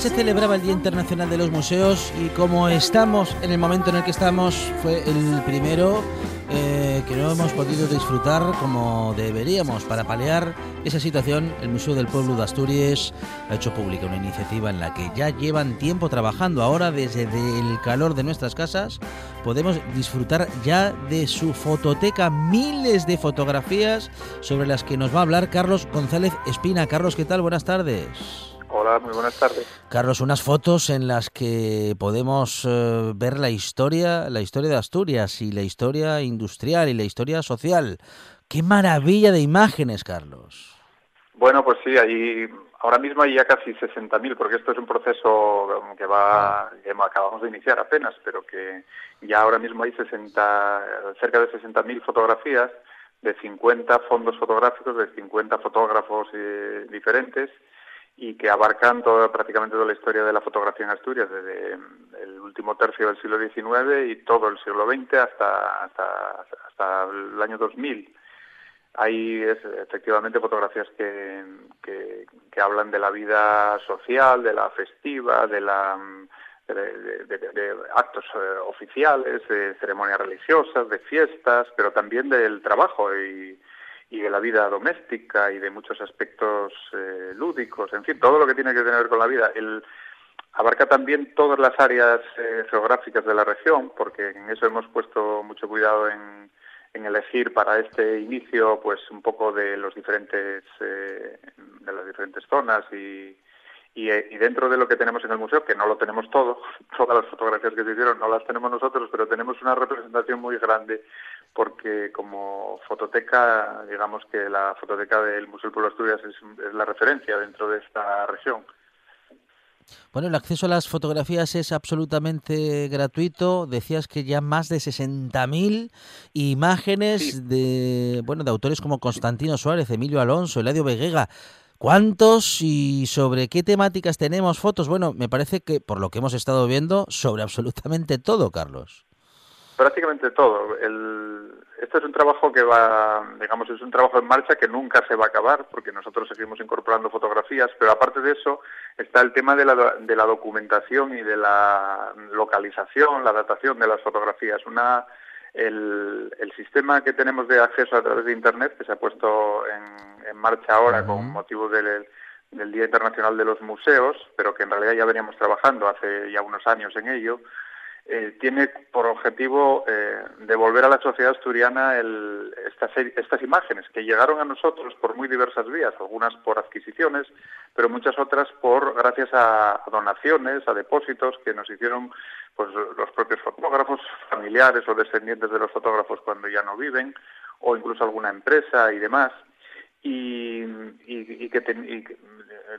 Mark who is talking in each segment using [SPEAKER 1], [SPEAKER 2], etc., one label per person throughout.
[SPEAKER 1] Se celebraba el Día Internacional de los Museos y como estamos en el momento en el que estamos, fue el primero que no hemos podido disfrutar como deberíamos. Para paliar esa situación, el Museo del Pueblo de Asturias ha hecho pública una iniciativa en la que ya llevan tiempo trabajando. Ahora, desde el calor de nuestras casas, podemos disfrutar ya de su fototeca, miles de fotografías sobre las que nos va a hablar Carlos González Espina. Carlos, ¿qué tal? Buenas tardes.
[SPEAKER 2] Hola, muy buenas tardes.
[SPEAKER 1] Carlos, unas fotos en las que podemos eh, ver la historia, la historia de Asturias y la historia industrial y la historia social. ¡Qué maravilla de imágenes, Carlos!
[SPEAKER 2] Bueno, pues sí, ahí ahora mismo hay ya casi 60.000, porque esto es un proceso que va ah. que acabamos de iniciar apenas, pero que ya ahora mismo hay 60, cerca de 60.000 fotografías de 50 fondos fotográficos, de 50 fotógrafos eh, diferentes y que abarcan toda, prácticamente toda la historia de la fotografía en Asturias, desde el último tercio del siglo XIX y todo el siglo XX hasta, hasta, hasta el año 2000. Hay efectivamente fotografías que, que, hablan de la vida social, de la festiva, de la de, actos eh, oficiales, de ceremonias religiosas, de fiestas, pero también del trabajo y, y de la vida doméstica y de muchos aspectos eh, lúdicos, en fin, todo lo que tiene que ver con la vida. El, abarca también todas las áreas eh, geográficas de la región, porque en eso hemos puesto mucho cuidado en, elegir para este inicio, pues un poco de los diferentes, eh, de las diferentes zonas y, eh, y, dentro de lo que tenemos en el museo, que no lo tenemos todo, todas las fotografías que se hicieron no las tenemos nosotros, pero tenemos una representación muy grande porque como fototeca, digamos que la fototeca del Museo del Pueblo de Asturias es, la referencia dentro de esta región.
[SPEAKER 1] Bueno, el acceso a las fotografías es absolutamente gratuito. Decías que ya más de 60.000 imágenes de bueno de autores como Constantino Suárez, Emilio Alonso, Eladio Veguega. ¿Cuántos y sobre qué temáticas tenemos fotos? Bueno, me parece que por lo que hemos estado viendo, sobre absolutamente todo, Carlos.
[SPEAKER 2] Prácticamente todo. El, este es un trabajo que va, digamos, es un trabajo en marcha que nunca se va a acabar, porque nosotros seguimos incorporando fotografías, pero aparte de eso está el tema de la, de la documentación y de la localización, la datación de las fotografías. Una el, el, sistema que tenemos de acceso a través de Internet, que se ha puesto en, en marcha ahora con motivo del, del Día Internacional de los Museos, pero que en realidad ya veníamos trabajando hace ya unos años en ello, eh, tiene por objetivo eh, devolver a la sociedad asturiana el, estas, estas imágenes que llegaron a nosotros por muy diversas vías, algunas por adquisiciones, pero muchas otras por gracias a, donaciones, a depósitos que nos hicieron pues los propios fotógrafos, familiares o descendientes de los fotógrafos cuando ya no viven, o incluso alguna empresa y demás y, que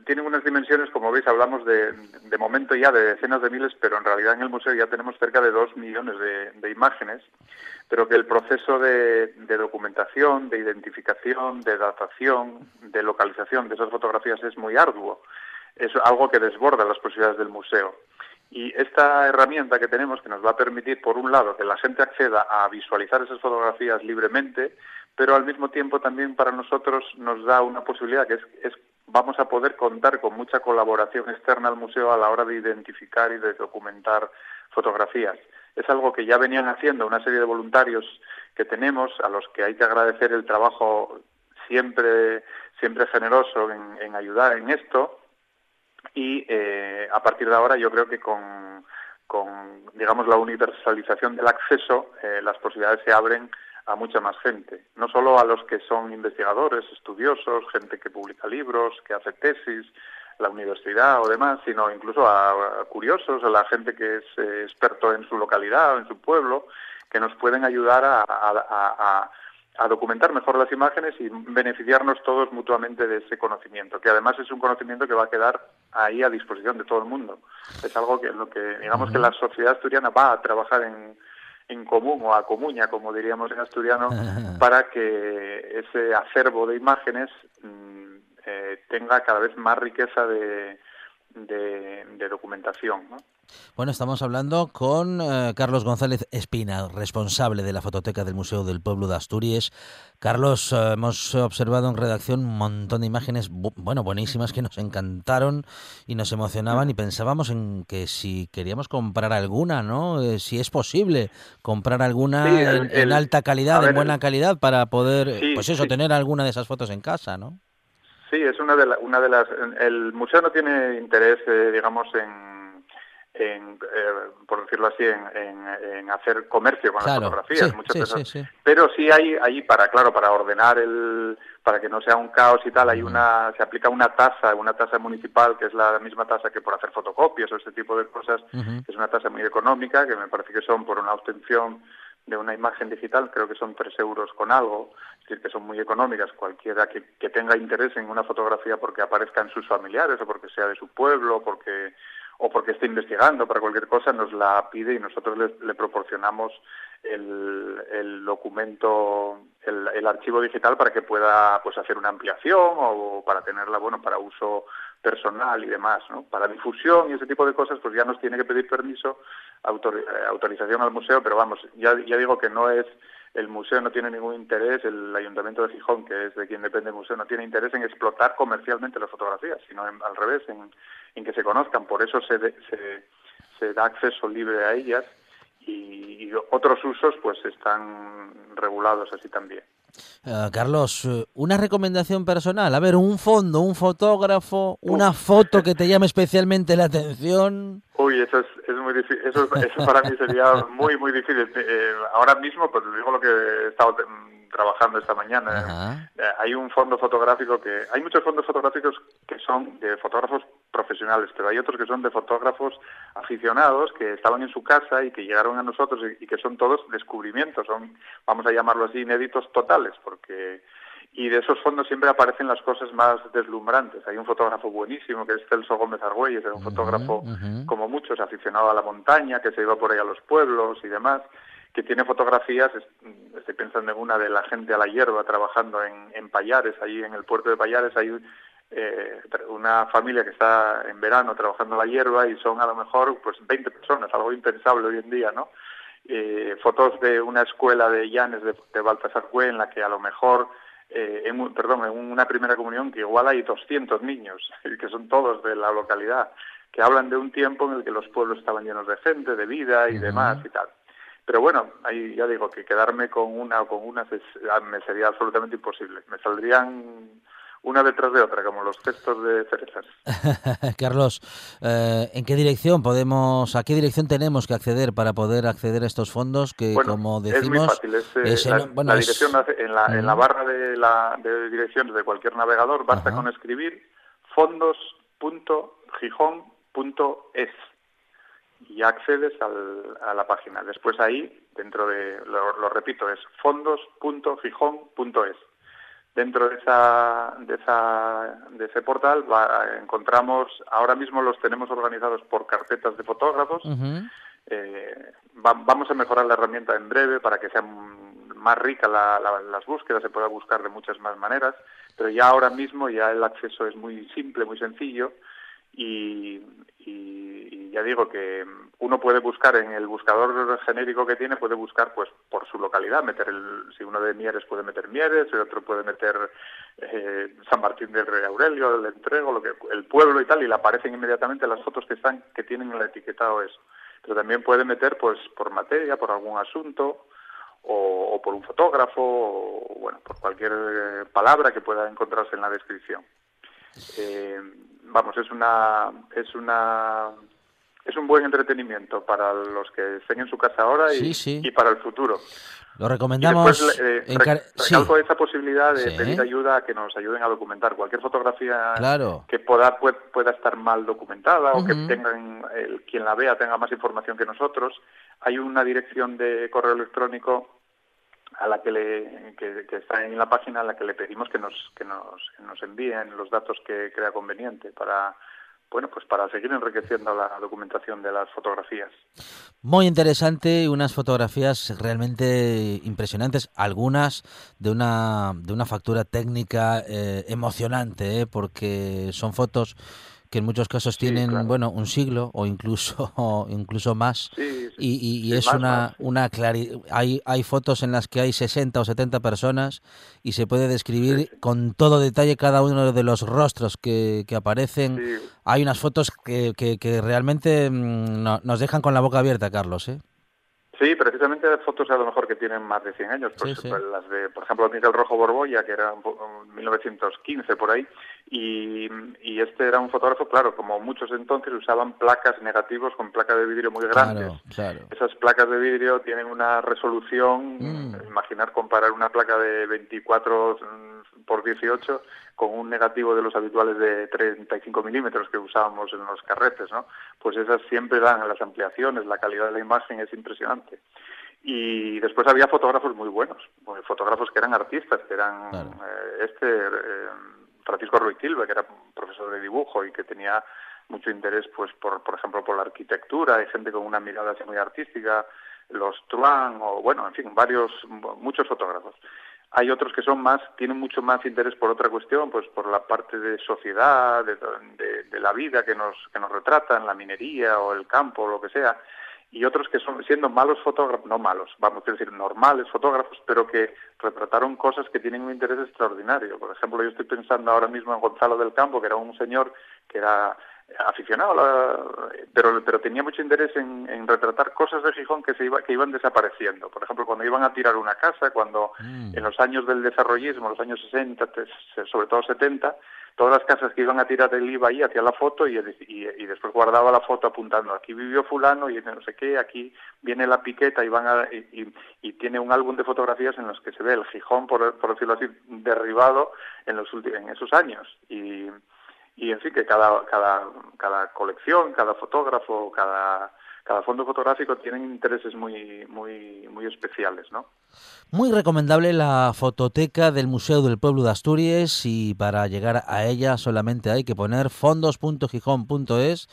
[SPEAKER 2] tienen unas dimensiones, como veis, hablamos de, de momento ya de decenas de miles, pero en realidad en el museo ya tenemos cerca de dos millones de, imágenes, pero que el proceso de, documentación, de identificación, de datación, de localización de esas fotografías es muy arduo. Es algo que desborda las posibilidades del museo. Y esta herramienta que tenemos que nos va a permitir, por un lado, que la gente acceda a visualizar esas fotografías libremente, pero al mismo tiempo también para nosotros nos da una posibilidad que es, vamos a poder contar con mucha colaboración externa al museo a la hora de identificar y de documentar fotografías. Es algo que ya venían haciendo una serie de voluntarios que tenemos, a los que hay que agradecer el trabajo siempre, siempre generoso en, ayudar en esto. Y eh, a partir de ahora yo creo que con, con digamos, la universalización del acceso, eh, las posibilidades se abren a mucha más gente, no solo a los que son investigadores, estudiosos, gente que publica libros, que hace tesis, la universidad o demás, sino incluso a, curiosos, a la gente que es eh, experto en su localidad o en su pueblo, que nos pueden ayudar a, documentar mejor las imágenes y beneficiarnos todos mutuamente de ese conocimiento, que además es un conocimiento que va a quedar ahí a disposición de todo el mundo. Es algo que lo que digamos que la sociedad asturiana va a trabajar en en común o a comuña, como diríamos en asturiano, para que ese acervo de imágenes mm, eh, tenga cada vez más riqueza de, de, documentación.
[SPEAKER 1] Bueno, estamos hablando con eh, Carlos González Espina, responsable de la fototeca del Museo del Pueblo de Asturias. Carlos, eh, hemos observado en redacción un montón de imágenes, bueno, buenísimas, que nos encantaron y nos emocionaban y pensábamos en que si queríamos comprar alguna, ¿no? Eh, si es posible comprar alguna en, alta calidad, en buena calidad, para poder, pues eso, tener alguna de esas fotos en casa, ¿no?
[SPEAKER 2] Sí, es una de, una de las... El museo no tiene interés, eh, digamos, en, en eh, por decirlo así, en, en, hacer comercio con las fotografías, muchas veces. Pero sí hay ahí para, claro, para ordenar el, para que no sea un caos y tal, hay una, se aplica una tasa, una tasa municipal que es la misma tasa que por hacer fotocopias o este tipo de cosas, que es una tasa muy económica, que me parece que son por una obtención de una imagen digital, creo que son tres euros con algo, es decir, que son muy económicas. Cualquiera que, tenga interés en una fotografía porque aparezca en sus familiares o porque sea de su pueblo porque, o porque esté investigando para cualquier cosa, nos la pide y nosotros le, proporcionamos el, el documento, el, el, archivo digital para que pueda pues hacer una ampliación o para tenerla, bueno, para uso personal y demás, ¿no? Para difusión y ese tipo de cosas, pues ya nos tiene que pedir permiso, eh, autorización al museo, pero vamos, ya, ya digo que no es, el museo no tiene ningún interés, el Ayuntamiento de Gijón, que es de quien depende el museo, no tiene interés en explotar comercialmente las fotografías, sino al revés, en, en, que se conozcan, por eso se, se, se da acceso libre a ellas y, y otros usos pues están regulados así también.
[SPEAKER 1] Eh, Carlos, eh, una recomendación personal. A ver, un fondo, un fotógrafo, una foto que te llame especialmente la atención.
[SPEAKER 2] Uy, eso es, es muy difícil. Eso, eso, para mí sería muy, muy difícil. Eh, ahora mismo, pues digo lo que he estado trabajando esta mañana. Eh, hay un fondo fotográfico que... Hay muchos fondos fotográficos que son de fotógrafos profesionales, pero hay otros que son de fotógrafos aficionados que estaban en su casa y que llegaron a nosotros y, que son todos descubrimientos, son, vamos a llamarlo así, inéditos totales, porque... Y de esos fondos siempre aparecen las cosas más deslumbrantes. Hay un fotógrafo buenísimo que es Celso Gómez Argüelles, era un fotógrafo como muchos, aficionado a la montaña, que se iba por ahí a los pueblos y demás que tiene fotografías, estoy pensando en una de la gente a la hierba trabajando en, en Payares, ahí en el puerto de Payares hay eh, una familia que está en verano trabajando la hierba y son a lo mejor pues 20 personas, algo impensable hoy en día, ¿no? Eh, fotos de una escuela de Llanes de, de Baltasar en la que a lo mejor, eh, en, perdón, en una primera comunión que igual hay 200 niños, que son todos de la localidad, que hablan de un tiempo en el que los pueblos estaban llenos de gente, de vida y demás y tal. Pero bueno, ahí ya digo que quedarme con una o con unas ah, me sería absolutamente imposible. Me saldrían una detrás de otra, como los gestos de cerezas.
[SPEAKER 1] Carlos, eh, ¿en qué dirección podemos, a qué dirección tenemos que acceder para poder acceder a estos fondos que, como decimos,
[SPEAKER 2] es muy fácil. Es, eh, la, dirección en, la, en la barra de, la, de direcciones de cualquier navegador basta con escribir fondos.gijón.es y accedes al, a la página. Después ahí, dentro de, lo, repito, es fondos.gijón.es. dentro de esa de esa de ese portal encontramos ahora mismo los tenemos organizados por carpetas de fotógrafos eh, vamos a mejorar la herramienta en breve para que sea más rica las búsquedas se pueda buscar de muchas más maneras pero ya ahora mismo ya el acceso es muy simple muy sencillo y, ya digo que uno puede buscar en el buscador genérico que tiene, puede buscar pues por su localidad, meter el, si uno de Mieres puede meter Mieres, el otro puede meter eh, San Martín del Rey Aurelio, el entrego, lo que, el pueblo y tal, y le aparecen inmediatamente las fotos que están, que tienen el etiquetado eso. Pero también puede meter pues por materia, por algún asunto, o, por un fotógrafo, o bueno, por cualquier eh, palabra que pueda encontrarse en la descripción. Eh, vamos, es una, es una, es un buen entretenimiento para los que estén en su casa ahora y, y para el futuro.
[SPEAKER 1] Lo recomendamos.
[SPEAKER 2] Eh, recalco esa posibilidad de pedir ayuda a que nos ayuden a documentar cualquier fotografía que pueda, pueda estar mal documentada o que tengan el, quien la vea tenga más información que nosotros. Hay una dirección de correo electrónico a la que, le, que, está en la página a la que le pedimos que nos, que nos, nos envíen los datos que crea conveniente para bueno, pues para seguir enriqueciendo la documentación de las fotografías.
[SPEAKER 1] Muy interesante, unas fotografías realmente impresionantes, algunas de una, de una factura técnica eh, emocionante, ¿eh? porque son fotos que en muchos casos tienen bueno un siglo o incluso incluso más. Y, es una una hay hay fotos en las que hay 60 o 70 personas y se puede describir con todo detalle cada uno de los rostros que, que aparecen. Hay unas fotos que, que, que realmente mm, nos dejan con la boca abierta Carlos ¿eh?
[SPEAKER 2] Sí, precisamente fotos a lo mejor que tienen más de 100 años, pues, pues, las de, por ejemplo, Miguel Rojo Borbolla, que era en 1915 por ahí, y, este era un fotógrafo, claro, como muchos entonces usaban placas negativos con placas de vidrio muy grandes. Esas placas de vidrio tienen una resolución, mm. imaginar comparar una placa de 24 por 18 con un negativo de los habituales de 35 milímetros que usábamos en los carretes, ¿no? Pues esas siempre dan las ampliaciones, la calidad de la imagen es impresionante. Y después había fotógrafos muy buenos, fotógrafos que eran artistas, que eran eh, este eh, Francisco Ruiz Silva, que era profesor de dibujo y que tenía mucho interés, pues por, por ejemplo, por la arquitectura, hay gente con una mirada así muy artística, los Truan o bueno, en fin, varios, muchos fotógrafos. Hay otros que son más, tienen mucho más interés por otra cuestión, pues por la parte de sociedad, de, la vida que nos, que nos retratan, la minería o el campo, o lo que sea, y otros que son siendo malos fotógrafos, no malos, vamos a decir normales fotógrafos, pero que retrataron cosas que tienen un interés extraordinario. Por ejemplo, yo estoy pensando ahora mismo en Gonzalo del Campo, que era un señor que era aficionado, pero, pero tenía mucho interés en, retratar cosas de Gijón que, se iba, que iban desapareciendo. Por ejemplo, cuando iban a tirar una casa, cuando mm. en los años del desarrollismo, los años 60, sobre todo 70, todas las casas que iban a tirar él iba ahí, hacía la foto y, y, después guardaba la foto apuntando, aquí vivió fulano y no sé qué, aquí viene la piqueta y, van a, y, tiene un álbum de fotografías en los que se ve el Gijón, por, por decirlo así, derribado en, los en esos años. Y, y en fin que cada, cada, cada colección, cada fotógrafo, cada, cada fondo fotográfico tienen intereses muy, muy, muy especiales, ¿no?
[SPEAKER 1] Muy recomendable la fototeca del Museo del Pueblo de Asturias y para llegar a ella solamente hay que poner fondos.gijón.es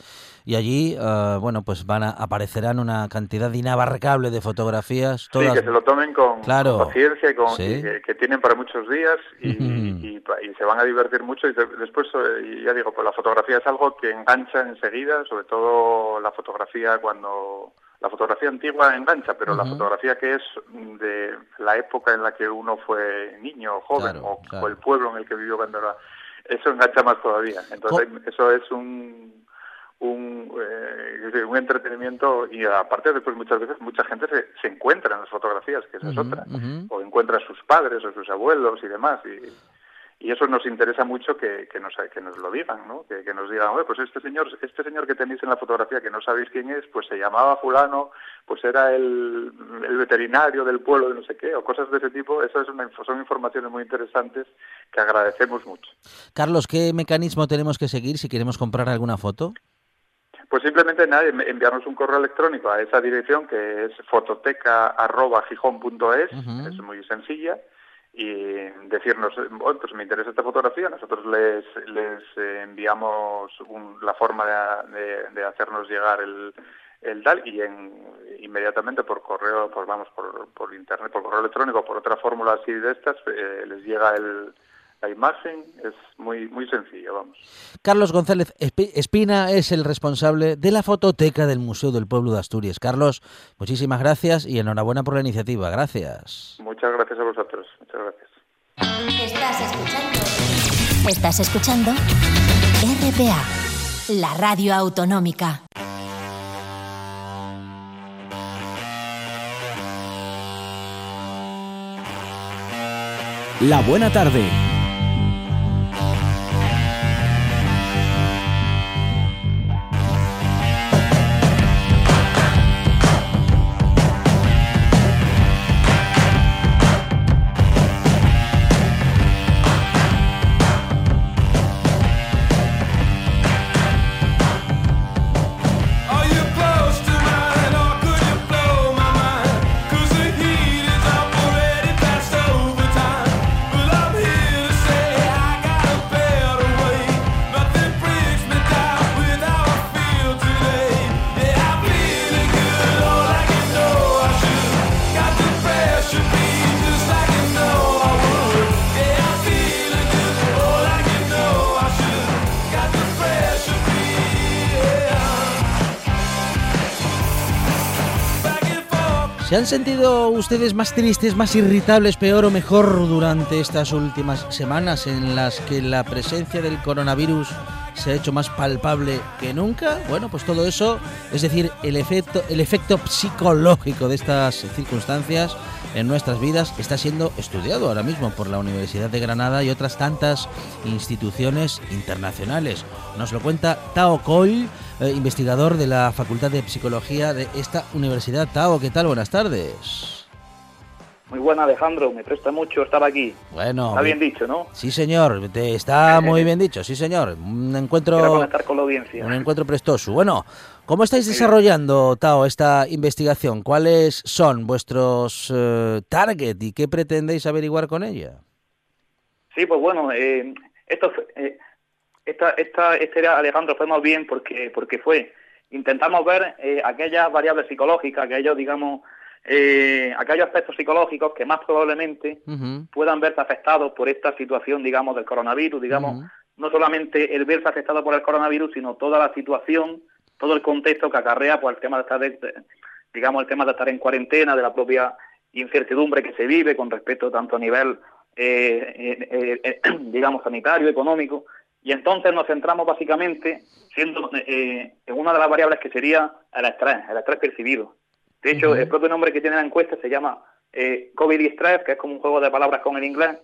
[SPEAKER 1] y allí, uh, bueno, pues van a, aparecerán una cantidad inabarcable de fotografías.
[SPEAKER 2] Todas... Sí, que se lo tomen con, paciencia y, con, que, tienen para muchos días y, y, se van a divertir mucho y después, eh, ya digo, pues la fotografía es algo que engancha enseguida, sobre todo la fotografía cuando la fotografía antigua engancha, pero la fotografía que es de la época en la que uno fue niño o joven o, el pueblo en el que vivió cuando era eso engancha más todavía. Entonces eso es un un, eh, un entretenimiento y aparte después muchas veces mucha gente se, se encuentra en las fotografías que esa es otra o encuentra a sus padres o sus abuelos y demás y y eso nos interesa mucho que, que, nos, que nos lo digan, ¿no? Que, que nos digan, pues este señor, este señor que tenéis en la fotografía que no sabéis quién es, pues se llamaba fulano, pues era el, el veterinario del pueblo de no sé qué, o cosas de ese tipo. Eso es una, son informaciones muy interesantes que agradecemos mucho.
[SPEAKER 1] Carlos, ¿qué mecanismo tenemos que seguir si queremos comprar alguna foto?
[SPEAKER 2] Pues simplemente nada, enviarnos un correo electrónico a esa dirección que es fototeca.gijón.es, es muy sencilla y decirnos, pues me interesa esta fotografía, nosotros les, les enviamos la forma de, hacernos llegar el, el DAL y en, inmediatamente por correo, por, vamos, por, por internet, por correo electrónico, por otra fórmula así de estas, eh, les llega el, la imagen, es muy, muy sencillo, vamos.
[SPEAKER 1] Carlos González Espina es el responsable de la fototeca del Museo del Pueblo de Asturias. Carlos, muchísimas gracias y enhorabuena por la iniciativa. Gracias.
[SPEAKER 2] Muchas gracias a vosotros. Muchas gracias.
[SPEAKER 3] Estás escuchando. Estás escuchando RPA, la radio autonómica.
[SPEAKER 4] La buena tarde
[SPEAKER 1] ¿Se han sentido ustedes más tristes, más irritables, peor o mejor durante estas últimas semanas en las que la presencia del coronavirus se ha hecho más palpable que nunca? Bueno, pues todo eso, es decir, el efecto, el efecto psicológico de estas circunstancias en nuestras vidas está siendo estudiado ahora mismo por la Universidad de Granada y otras tantas instituciones internacionales. Nos lo cuenta Tao Coll eh, investigador de la Facultad de Psicología de esta universidad. Tao, ¿qué tal? Buenas tardes.
[SPEAKER 5] Muy buena, Alejandro. Me presta mucho estar aquí.
[SPEAKER 1] Bueno.
[SPEAKER 5] Está bien dicho, ¿no?
[SPEAKER 1] Sí, señor. Te está muy bien dicho. Sí, señor. Un encuentro.
[SPEAKER 5] Quiero conectar con la audiencia.
[SPEAKER 1] Un encuentro prestoso. Bueno, ¿cómo estáis desarrollando, Tao, esta investigación? ¿Cuáles son vuestros eh, target y qué pretendéis averiguar con ella?
[SPEAKER 5] Sí, pues bueno, eh, esto eh, esta, esta, este Alejandro fue más bien porque, porque fue, intentamos ver eh, aquellas variables psicológicas, aquellos, digamos, eh, aquellos aspectos psicológicos que más probablemente puedan verse afectados por esta situación, digamos, del coronavirus, digamos, no solamente el verse afectado por el coronavirus, sino toda la situación, todo el contexto que acarrea pues, el tema de estar, digamos, el tema de estar en cuarentena, de la propia incertidumbre que se vive con respecto tanto a nivel, eh, digamos, sanitario, económico, y entonces nos centramos básicamente siendo eh, en una de las variables que sería el estrés, el estrés percibido. De hecho, el propio nombre que tiene la encuesta se llama eh, COVID y estrés, que es como un juego de palabras con el inglés,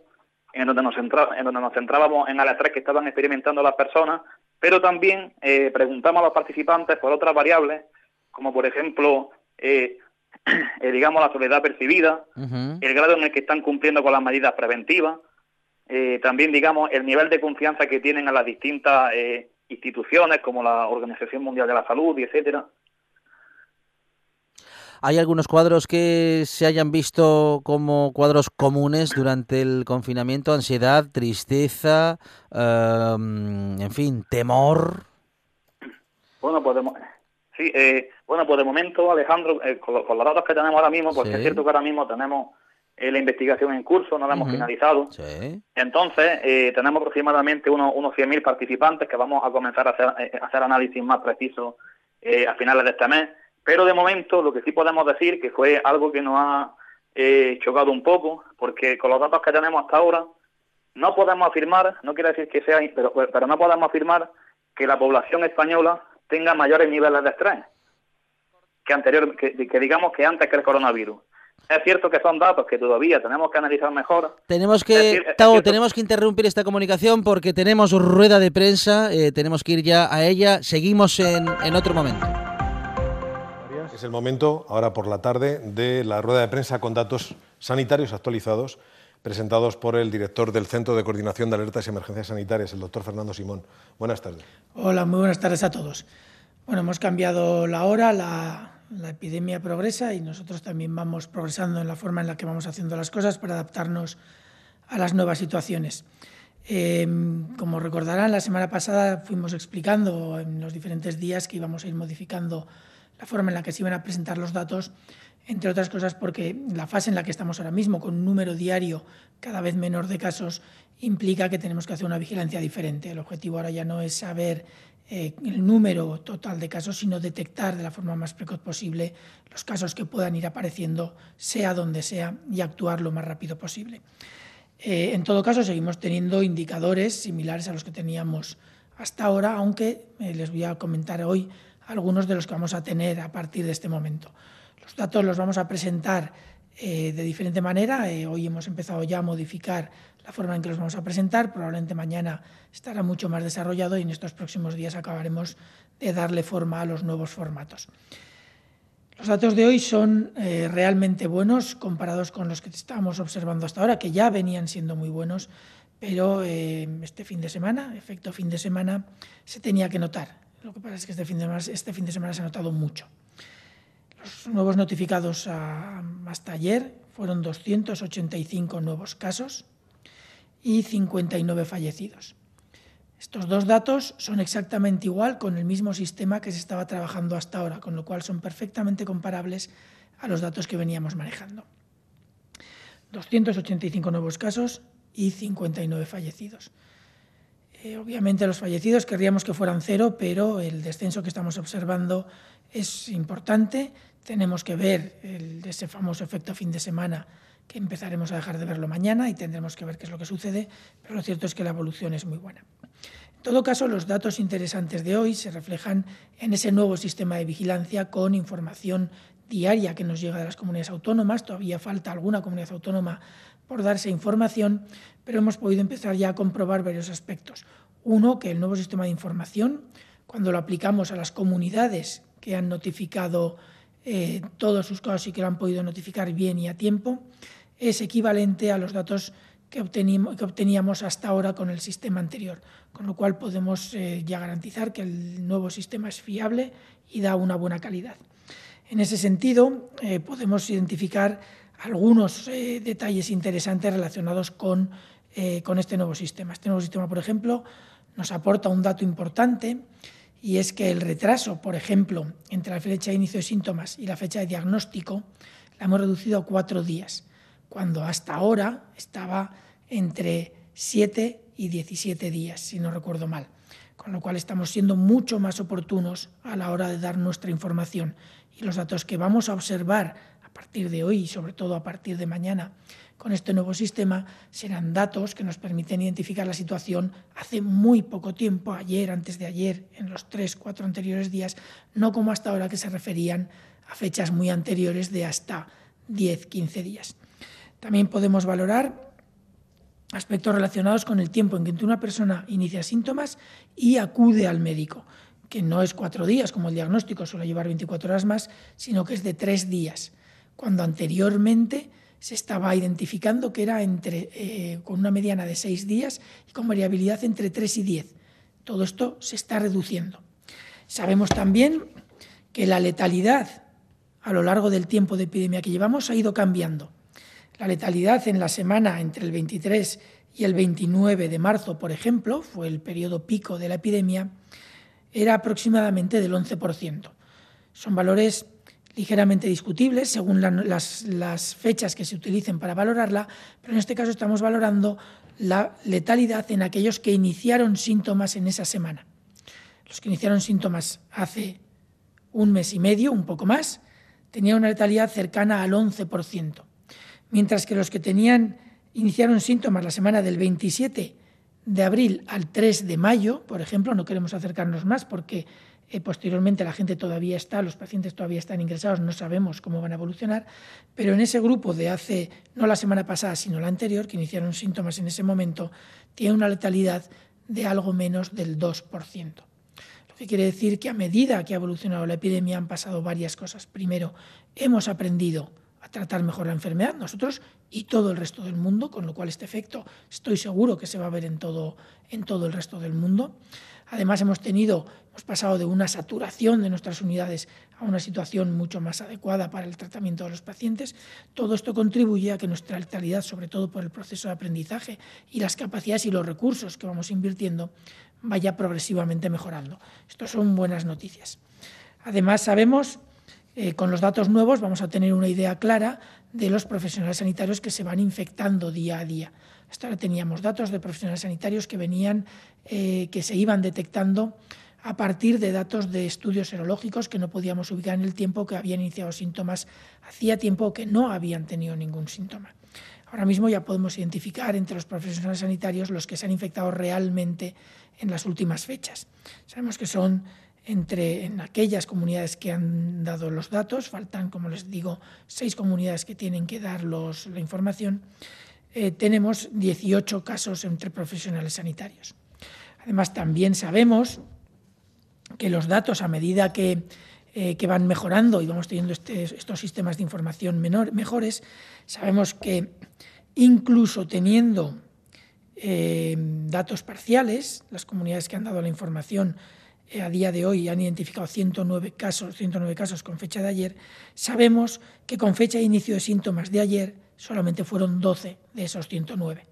[SPEAKER 5] en donde nos, centra, en donde nos centrábamos en el estrés que estaban experimentando las personas, pero también eh, preguntamos a los participantes por otras variables, como por ejemplo, eh, digamos, la soledad percibida, el grado en el que están cumpliendo con las medidas preventivas, eh, también, digamos, el nivel de confianza que tienen a las distintas eh, instituciones como la Organización Mundial de la Salud y etcétera.
[SPEAKER 1] ¿Hay algunos cuadros que se hayan visto como cuadros comunes durante el confinamiento? Ansiedad, tristeza, em, en fin, temor.
[SPEAKER 5] Bueno, pues de, sí, eh, bueno, pues de momento, Alejandro, con, los datos que tenemos ahora mismo, pues es cierto que ahora mismo tenemos la investigación en curso, no la hemos finalizado. Entonces, eh, tenemos aproximadamente unos, unos 100.000 participantes que vamos a comenzar a hacer, eh, hacer análisis más precisos eh, a finales de este mes. Pero de momento, lo que sí podemos decir, que fue algo que nos ha chocado un poco, porque con los datos que tenemos hasta ahora, no podemos afirmar, no quiere decir que sea, pero, pero no podemos afirmar que la población española tenga mayores niveles de estrés que anterior, que digamos que antes que el coronavirus. Es cierto que son datos que todavía tenemos que analizar mejor.
[SPEAKER 1] Tenemos que, tenemos que interrumpir esta comunicación porque tenemos rueda de prensa, eh, tenemos que ir ya a ella. Seguimos en, en otro momento.
[SPEAKER 6] Es el momento, ahora por la tarde, de la rueda de prensa con datos sanitarios actualizados presentados por el director del Centro de Coordinación de Alertas y Emergencias Sanitarias, el doctor Fernando Simón. Buenas tardes.
[SPEAKER 7] Hola, muy buenas tardes a todos. Bueno, hemos cambiado la hora, la, epidemia progresa y nosotros también vamos progresando en la forma en la que vamos haciendo las cosas para adaptarnos a las nuevas situaciones. Em, como recordarán, la semana pasada fuimos explicando en los diferentes días que íbamos a ir modificando la forma en la que se iban a presentar los datos, entre otras cosas porque la fase en la que estamos ahora mismo, con un número diario cada vez menor de casos, implica que tenemos que hacer una vigilancia diferente. El objetivo ahora ya no es saber eh, el número total de casos, sino detectar de la forma más precoz posible los casos que puedan ir apareciendo, sea donde sea, y actuar lo más rápido posible. Eh, en todo caso, seguimos teniendo indicadores similares a los que teníamos hasta ahora, aunque eh, les voy a comentar hoy algunos de los que vamos a tener a partir de este momento. Los datos los vamos a presentar eh, de diferente manera. hoy hemos empezado ya a modificar la forma en que los vamos a presentar. Probablemente mañana estará mucho más desarrollado y en estos próximos días acabaremos de darle forma a los nuevos formatos. Los datos de hoy son eh, realmente buenos comparados con los que estábamos observando hasta ahora, que ya venían siendo muy buenos, pero eh, este fin de semana, efecto fin de semana, se tenía que notar. Lo que pasa es que este fin de, este fin de semana se ha notado mucho. Los nuevos notificados hasta ayer fueron 285 nuevos casos y 59 fallecidos. Estos dos datos son exactamente igual con el mismo sistema que se estaba trabajando hasta ahora, con lo cual son perfectamente comparables a los datos que veníamos manejando. 285 nuevos casos y 59 fallecidos. Eh, obviamente los fallecidos querríamos que fueran cero, pero el descenso que estamos observando es importante. Tenemos que ver ese famoso efecto fin de semana que empezaremos a dejar de verlo mañana y tendremos que ver qué es lo que sucede, pero lo cierto es que la evolución es muy buena. En todo caso, los datos interesantes de hoy se reflejan en ese nuevo sistema de vigilancia con información diaria que nos llega de las comunidades autónomas. Todavía falta alguna comunidad autónoma por darse información, pero hemos podido empezar ya a comprobar varios aspectos. Uno, que el nuevo sistema de información, cuando lo aplicamos a las comunidades que han notificado eh, todos sus casos y que lo han podido notificar bien y a tiempo, es equivalente a los datos que, obteníamos hasta ahora con el sistema anterior, con lo cual podemos eh, ya garantizar que el nuevo sistema es fiable y da una buena calidad. En ese sentido, eh, podemos identificar algunos detalles interesantes relacionados con, con este nuevo sistema. Este nuevo sistema, por ejemplo, nos aporta un dato importante y es que el retraso, por ejemplo, entre la fecha de inicio de síntomas y la fecha de diagnóstico, la hemos reducido a cuatro días cuando hasta ahora estaba entre 7 y 17 días, si no recuerdo mal. Con lo cual estamos siendo mucho más oportunos a la hora de dar nuestra información. Y los datos que vamos a observar a partir de hoy y sobre todo a partir de mañana con este nuevo sistema serán datos que nos permiten identificar la situación hace muy poco tiempo, ayer, antes de ayer, en los tres, cuatro anteriores días, no como hasta ahora que se referían a fechas muy anteriores de hasta 10, 15 días. También podemos valorar aspectos relacionados con el tiempo en que una persona inicia síntomas y acude al médico, que no es cuatro días como el diagnóstico suele llevar 24 horas más, sino que es de tres días, cuando anteriormente se estaba identificando que era entre, eh, con una mediana de seis días y con variabilidad entre tres y diez. Todo esto se está reduciendo. Sabemos también que la letalidad a lo largo del tiempo de epidemia que llevamos ha ido cambiando. La letalidad en la semana entre el 23 y el 29 de marzo, por ejemplo, fue el periodo pico de la epidemia, era aproximadamente del 11%. Son valores ligeramente discutibles según las, fechas que se utilicen para valorarla, pero en este caso estamos valorando la letalidad en aquellos que iniciaron síntomas en esa semana. Los que iniciaron síntomas hace un mes y medio, un poco más, tenían una letalidad cercana al 11% mientras que los que tenían iniciaron síntomas la semana del 27 de abril al 3 de mayo, por ejemplo, no queremos acercarnos más porque eh, posteriormente la gente todavía está, los pacientes todavía están ingresados, no sabemos cómo van a evolucionar, pero en ese grupo de hace, no la semana pasada, sino la anterior, que iniciaron síntomas en ese momento, tiene una letalidad de algo menos del 2%. Lo que quiere decir que a medida que ha evolucionado la epidemia han pasado varias cosas. Primero, hemos aprendido a tratar mejor la enfermedad, nosotros y todo el resto del mundo, con lo cual este efecto estoy seguro que se va a ver en todo, en todo el resto del mundo. Además hemos tenido, hemos pasado de una saturación de nuestras unidades a una situación mucho más adecuada para el tratamiento de los pacientes. Todo esto contribuye a que nuestra letalidad, sobre todo por el proceso de aprendizaje y las capacidades y los recursos que vamos invirtiendo, vaya progresivamente mejorando. Esto son buenas noticias. Además sabemos eh, con los datos nuevos vamos a tener una idea clara de los profesionales sanitarios que se van infectando día a día. Hasta ahora teníamos datos de profesionales sanitarios que venían, eh, que se iban detectando a partir de datos de estudios serológicos que no podíamos ubicar en el tiempo, que habían iniciado síntomas hacía tiempo que no habían tenido ningún síntoma. Ahora mismo ya podemos identificar entre los profesionales sanitarios los que se han infectado realmente en las últimas fechas. Sabemos que son entre en aquellas comunidades que han dado los datos, faltan, como les digo, seis comunidades que tienen que dar los, la información, eh, tenemos 18 casos entre profesionales sanitarios. Además, también sabemos que los datos, a medida que, eh, que van mejorando y vamos teniendo este, estos sistemas de información menor, mejores, sabemos que incluso teniendo eh, datos parciales, las comunidades que han dado la información a día de hoy han identificado 109 casos, 109 casos con fecha de ayer, sabemos que con fecha de inicio de síntomas de ayer solamente fueron 12 de esos 109.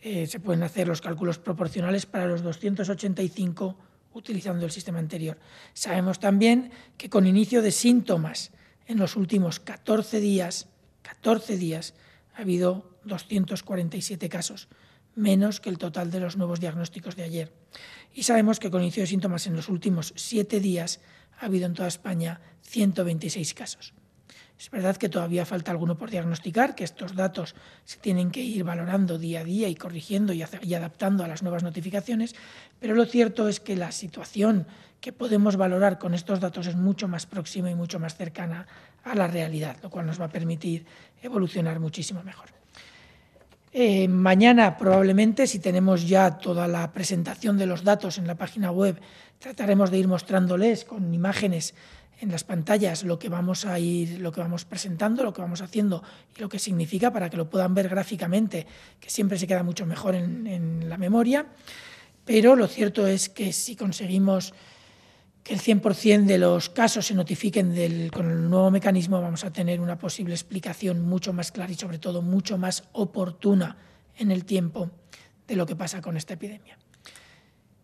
[SPEAKER 7] Eh, se pueden hacer los cálculos proporcionales para los 285 utilizando el sistema anterior. Sabemos también que con inicio de síntomas en los últimos 14 días, 14 días, ha habido 247 casos, menos que el total de los nuevos diagnósticos de ayer. Y sabemos que con inicio de síntomas en los últimos siete días ha habido en toda España 126 casos. Es verdad que todavía falta alguno por diagnosticar, que estos datos se tienen que ir valorando día a día y corrigiendo y, adaptando a las nuevas notificaciones, pero lo cierto es que la situación que podemos valorar con estos datos es mucho más próxima y mucho más cercana a la realidad, lo cual nos va a permitir evolucionar muchísimo mejor. Eh, mañana probablemente, si tenemos ya toda la presentación de los datos en la página web, trataremos de ir mostrándoles con imágenes en las pantallas lo que vamos a ir, lo que vamos presentando, lo que vamos haciendo y lo que significa para que lo puedan ver gráficamente, que siempre se queda mucho mejor en la memoria. Pero lo cierto es que si conseguimos que el 100% de los casos se notifiquen con el nuevo mecanismo, vamos a tener una posible explicación mucho más clara y sobre todo mucho más oportuna en el tiempo de lo que pasa con esta epidemia.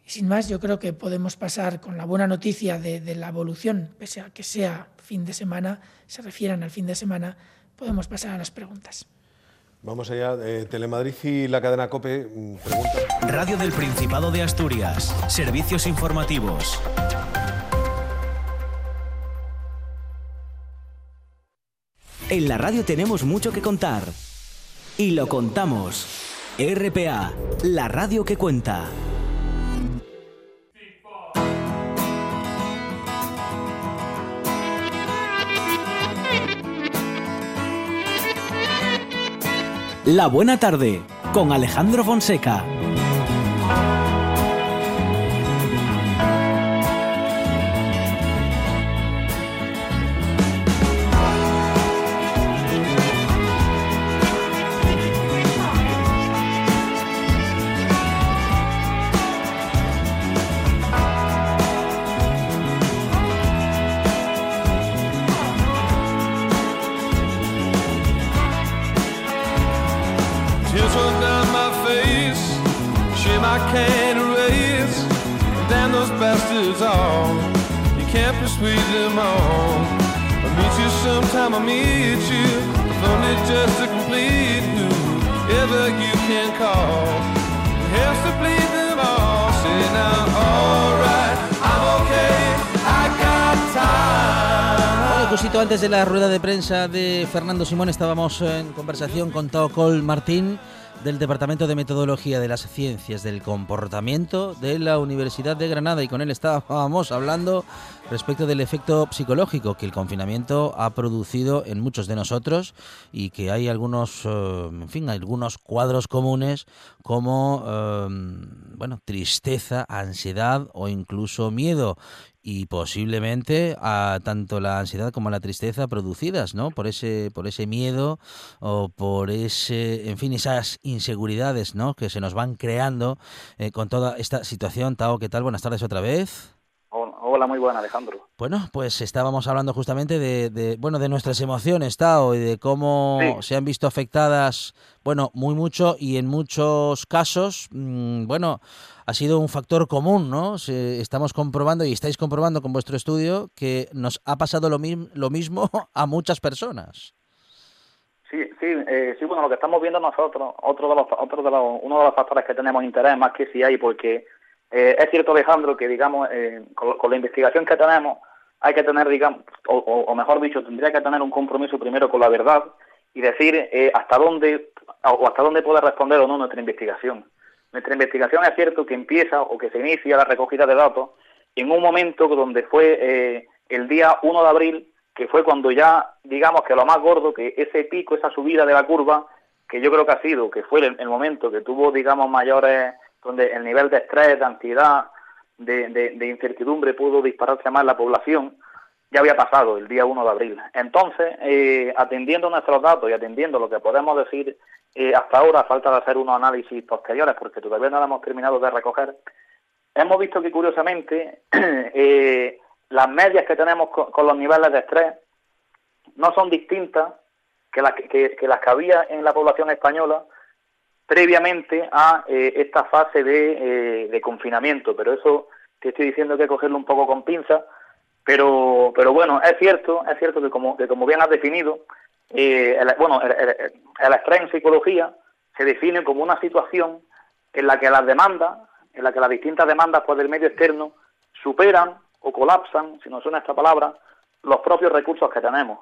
[SPEAKER 7] Y sin más, yo creo que podemos pasar con la buena noticia de, la evolución, pese a que sea fin de semana, se refieran al fin de semana, podemos pasar a las preguntas.
[SPEAKER 6] Vamos allá. Eh, Telemadrid y la cadena COPE mm, pregunta.
[SPEAKER 4] Radio del Principado de Asturias. Servicios informativos. En la radio tenemos mucho que contar. Y lo contamos. RPA, la radio que cuenta. La buena tarde con Alejandro Fonseca.
[SPEAKER 1] Antes de la rueda de prensa de Fernando Simón estábamos en conversación con Col Martín del Departamento de Metodología de las Ciencias del Comportamiento de la Universidad de Granada. Y con él estábamos hablando respecto del efecto psicológico que el confinamiento ha producido en muchos de nosotros y que hay algunos, eh, en fin, algunos cuadros comunes como, eh, bueno, tristeza, ansiedad o incluso miedo y posiblemente a tanto la ansiedad como la tristeza producidas, ¿no? Por ese, por ese miedo o por ese, en fin, esas inseguridades, ¿no? Que se nos van creando eh, con toda esta situación. Tao, ¿qué tal? Buenas tardes otra vez.
[SPEAKER 5] Hola, muy buena, Alejandro.
[SPEAKER 1] Bueno, pues estábamos hablando justamente de, bueno, de nuestras emociones, Tao, y de cómo se han visto afectadas, bueno, muy mucho y en muchos casos, mm, bueno, ha sido un factor común, ¿no? estamos comprobando y estáis comprobando con vuestro estudio que nos ha pasado lo, lo mismo a muchas personas.
[SPEAKER 5] Sí, sí, eh, sí, bueno, lo que estamos viendo nosotros, otro de los, otro de los, uno de los factores que tenemos interés más que si hay, porque eh, es cierto, Alejandro, que digamos, eh, con, la investigación que tenemos, hay que tener, digamos, o, mejor dicho, tendría que tener un compromiso primero con la verdad y decir eh, hasta dónde o hasta dónde puede responder o no nuestra investigación. Nuestra investigación es cierto que empieza o que se inicia la recogida de datos en un momento donde fue el día 1 de abril, que fue cuando ya, digamos que lo más gordo, que ese pico, esa subida de la curva, que yo creo que ha sido, que fue el momento que tuvo, digamos, mayores donde el nivel de estrés, de ansiedad, de, incertidumbre pudo dispararse más la población, ya había pasado el día 1 de abril. Entonces, eh, atendiendo nuestros datos y atendiendo lo que podemos decir eh, hasta ahora, falta de hacer unos análisis posteriores porque todavía no lo hemos terminado de recoger, hemos visto que curiosamente eh, las medias que tenemos con, los niveles de estrés no son distintas que las que las que había en la población española previamente a eh, esta fase eh, de, confinamiento, pero eso te estoy diciendo que cogerlo un poco con pinza, pero, pero bueno, es cierto, es cierto que como, que como bien has definido, eh, el, bueno, el, el, estrés en psicología se define como una situación en la que las demandas, en la que las distintas demandas pues, del medio externo superan o colapsan, si no suena esta palabra, los propios recursos que tenemos.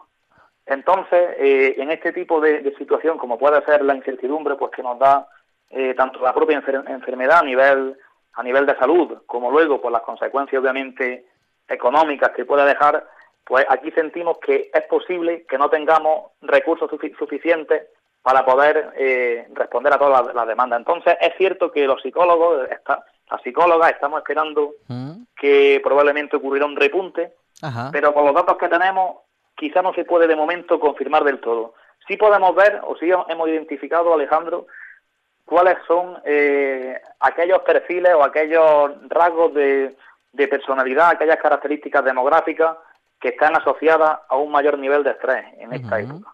[SPEAKER 5] Entonces, eh, en este tipo de, situación, como puede ser la incertidumbre, pues que nos da eh, tanto la propia enfermedad a nivel, a nivel de salud, como luego por las consecuencias obviamente económicas que puede dejar, pues aquí sentimos que es posible que no tengamos recursos suficientes para poder eh, responder a todas las, demandas. Entonces, es cierto que los psicólogos, las psicólogas, estamos esperando mm. que probablemente ocurriera un repunte, pero con los datos que tenemos, quizá no se puede de momento confirmar del todo. Sí podemos ver, o sí hemos identificado, Alejandro, cuáles son eh, aquellos perfiles o aquellos rasgos de, personalidad, aquellas características demográficas que están asociadas a un mayor nivel de estrés en esta época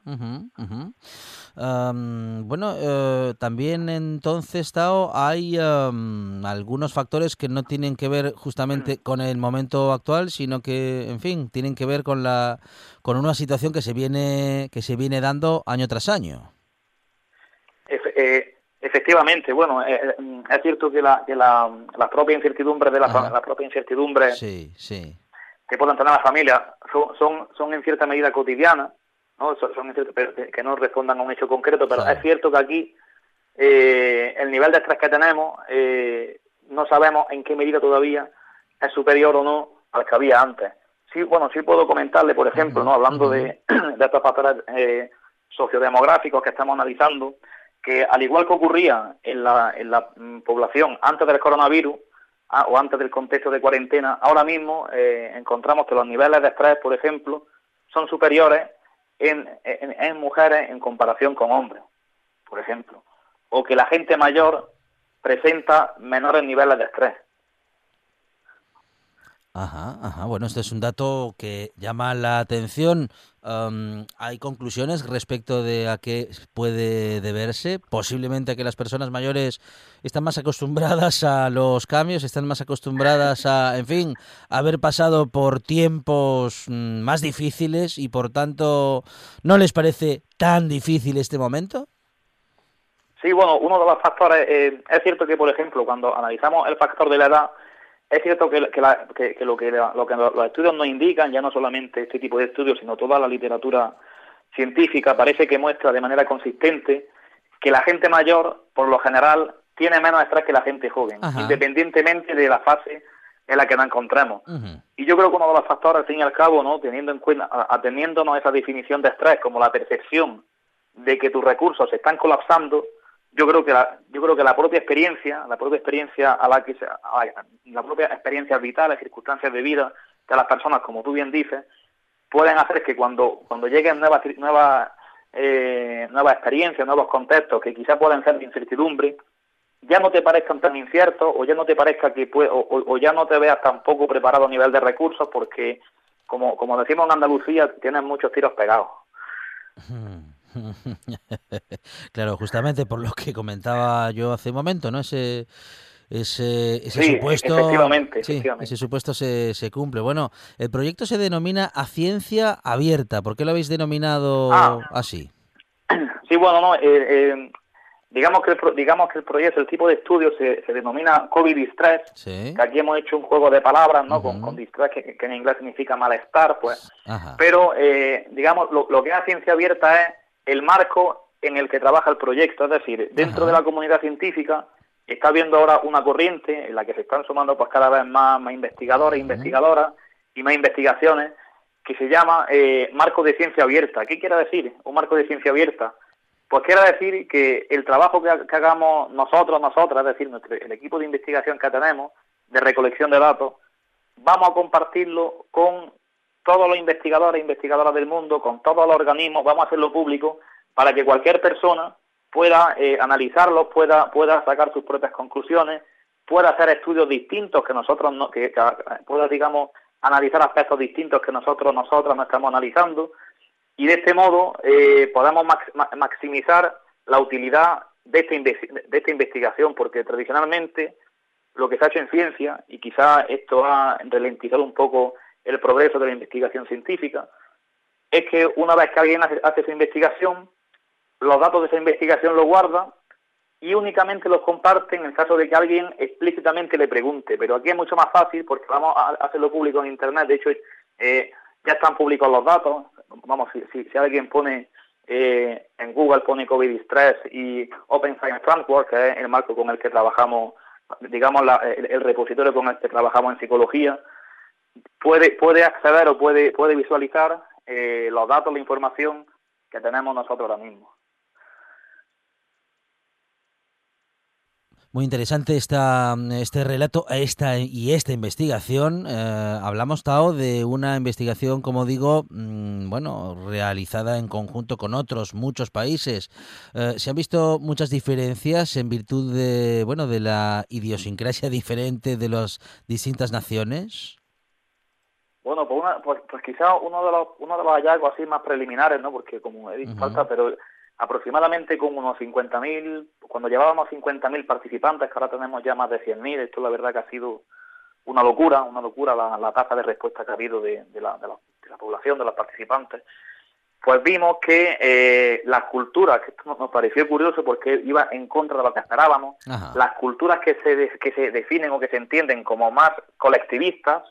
[SPEAKER 1] bueno, eh, también entonces, Tao, hay algunos factores que no tienen que ver justamente con el momento actual, sino que, en fin, tienen que ver con la con una situación que se viene que se viene dando año tras año.
[SPEAKER 5] Eh, efectivamente, bueno, eh, es cierto que la, que la, la propia incertidumbre de la, la propia incertidumbre
[SPEAKER 1] sí, sí.
[SPEAKER 5] que puedan tener las familias son, son, son en cierta medida cotidianas ¿no? Son, que no respondan a un hecho concreto, pero es cierto que aquí eh, el nivel de estrés que tenemos eh, no sabemos en qué medida todavía es superior o no al que había antes. Sí, bueno, sí puedo comentarle, por ejemplo, ¿no? hablando de, de estos factores eh, sociodemográficos que estamos analizando, que al igual que ocurría en la, en la mm, población antes del coronavirus ah, o antes del contexto de cuarentena, ahora mismo encontramos que los niveles de estrés, por ejemplo, son superiores en, mujeres en comparación con hombres, por ejemplo, o que la gente mayor presenta menores niveles de estrés.
[SPEAKER 1] Ajá, ajá. Bueno, este es un dato que llama la atención. ¿Hay conclusiones respecto de a qué puede deberse? Posiblemente que las personas mayores están más acostumbradas a los cambios, están más acostumbradas a, en fin, haber pasado por tiempos mm, más difíciles y por tanto no les parece tan difícil este momento.
[SPEAKER 5] Sí, bueno, uno de los factores, eh, es cierto que, por ejemplo, cuando analizamos el factor de la edad, es cierto que, lo, que, lo que los estudios nos indican, ya no solamente este tipo de estudios, sino toda la literatura científica, parece que muestra de manera consistente que la gente mayor, por lo general, tiene menos estrés que la gente joven, independientemente de la fase en la que nos encontremos. Y yo creo que uno de los factores, al fin y al cabo, ¿no? teniendo en cuenta, atendiéndonos a esa definición de estrés como la percepción de que tus recursos se están colapsando, yo creo que la, yo creo que la propia experiencia, la propia experiencia a la que la propia experiencia vital, las circunstancias de vida, de las personas, como tú bien dices, pueden hacer que cuando, cuando lleguen nuevas, nuevas, eh, nuevas experiencias, nuevos contextos que quizás pueden ser de incertidumbre, ya no te parezcan tan inciertos o ya no te parezca que o, ya no te veas tan poco preparado a nivel de recursos porque, como, como decimos en Andalucía, tienes muchos tiros pegados.
[SPEAKER 1] claro, justamente por lo que comentaba yo hace un momento, ¿no? Ese, ese, ese supuesto, ese supuesto se, se, cumple. Bueno, el proyecto se denomina a ciencia abierta. ¿Por qué lo habéis denominado ah. así?
[SPEAKER 5] Sí, bueno, no, eh, eh, digamos que el, digamos que el proyecto, el tipo de estudio se, se denomina COVID distress, que aquí hemos hecho un juego de palabras, ¿no? con, con, distress, que, en inglés significa malestar, pues. Pero, eh, digamos, lo, lo que es ciencia abierta es el marco en el que trabaja el proyecto, es decir, dentro de la comunidad científica está habiendo ahora una corriente en la que se están sumando pues cada vez más, más investigadores e investigadoras y más investigaciones que se llama eh, marco de ciencia abierta. ¿Qué quiere decir un marco de ciencia abierta? Pues quiere decir que el trabajo que, hagamos nosotros, nosotras, es decir, nuestro, el equipo de investigación que tenemos, de recolección de datos, vamos a compartirlo con todos los investigadores e investigadoras del mundo, con todos los organismos, vamos a hacerlo público para que cualquier persona pueda eh, analizarlos, pueda, pueda sacar sus propias conclusiones, pueda hacer estudios distintos que nosotros, no, que, pueda, digamos, analizar aspectos distintos que nosotros, nosotras no estamos analizando, y de este modo eh, podamos maximizar la utilidad de esta, de esta investigación, porque tradicionalmente lo que se ha hecho en ciencia, y quizá esto ha ralentizado un poco el progreso de la investigación científica, es que una vez que alguien hace, hace esa investigación, los datos de esa investigación los guarda y únicamente los comparte en el caso de que alguien explícitamente le pregunte. Pero aquí es mucho más fácil porque vamos a hacerlo público en Internet. De hecho, eh, ya están públicos los datos. Vamos, si, si, alguien pone eh, en Google, pone COVID-Stress y Open Science Framework, que es el marco con el que trabajamos, digamos, el, repositorio con el que trabajamos en psicología, puede, puede acceder o puede, puede visualizar eh, los datos, la información que tenemos nosotros ahora mismo.
[SPEAKER 1] Muy interesante esta, este relato esta, y esta investigación. Eh, hablamos, Tao, de una investigación, como digo, mm, bueno, realizada en conjunto con otros muchos países. Eh, ¿Se han visto muchas diferencias en virtud de, bueno, de la idiosincrasia diferente de las distintas naciones?
[SPEAKER 5] Bueno, pues, una, pues, pues quizá uno de los uno de los hallazgos así más preliminares, ¿no? Porque como he dicho, falta, pero aproximadamente con unos 50.000, cuando llevábamos 50.000 participantes, que ahora tenemos ya más de 100.000, esto la verdad que ha sido una locura, una locura la, tasa de respuesta que ha habido de, la, de, la, población, de los participantes, pues vimos que eh, las culturas, que esto nos pareció curioso porque iba en contra de lo que esperábamos, las culturas que se, que se definen o que se entienden como más colectivistas,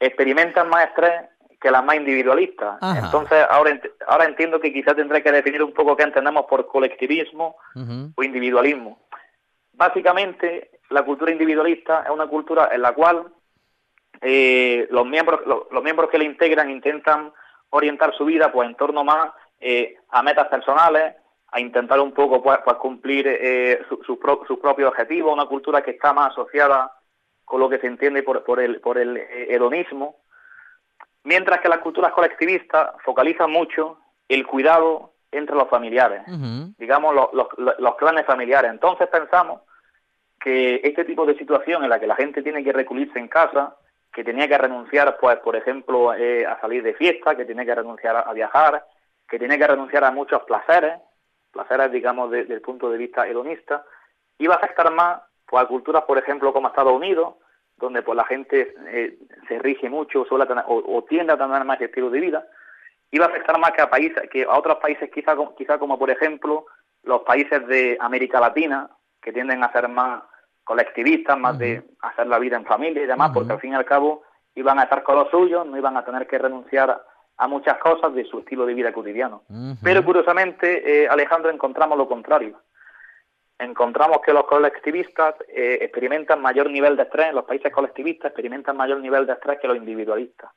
[SPEAKER 5] experimentan más estrés que las más individualistas. Entonces, ahora, ahora entiendo que quizás tendré que definir un poco qué entendemos por colectivismo o individualismo. Básicamente, la cultura individualista es una cultura en la cual eh, los miembros los, miembros que la integran intentan orientar su vida pues en torno más eh, a metas personales, a intentar un poco pues, pues cumplir eh, sus su, su propios objetivos, una cultura que está más asociada con lo que se entiende por, por el, por el hedonismo, mientras que las culturas colectivistas focalizan mucho el cuidado entre los familiares, digamos los, los, clanes familiares. Entonces pensamos que este tipo de situación en la que la gente tiene que recluirse en casa, que tenía que renunciar, pues, por ejemplo, eh, a salir de fiesta, que tiene que renunciar a, viajar, que tiene que renunciar a muchos placeres, placeres, digamos, desde el punto de vista hedonista, iba a afectar más pues, a culturas, por ejemplo, como Estados Unidos, donde pues la gente eh, se rige mucho suele o, tiende a tener más estilo de vida, iba a afectar más que a países, que a otros países quizá, quizá como por ejemplo los países de América Latina, que tienden a ser más colectivistas, más de hacer la vida en familia y demás, porque al fin y al cabo iban a estar con los suyos, no iban a tener que renunciar a muchas cosas de su estilo de vida cotidiano. Pero curiosamente, eh, Alejandro, encontramos lo contrario encontramos que los colectivistas eh, experimentan mayor nivel de estrés, los países colectivistas experimentan mayor nivel de estrés que los individualistas.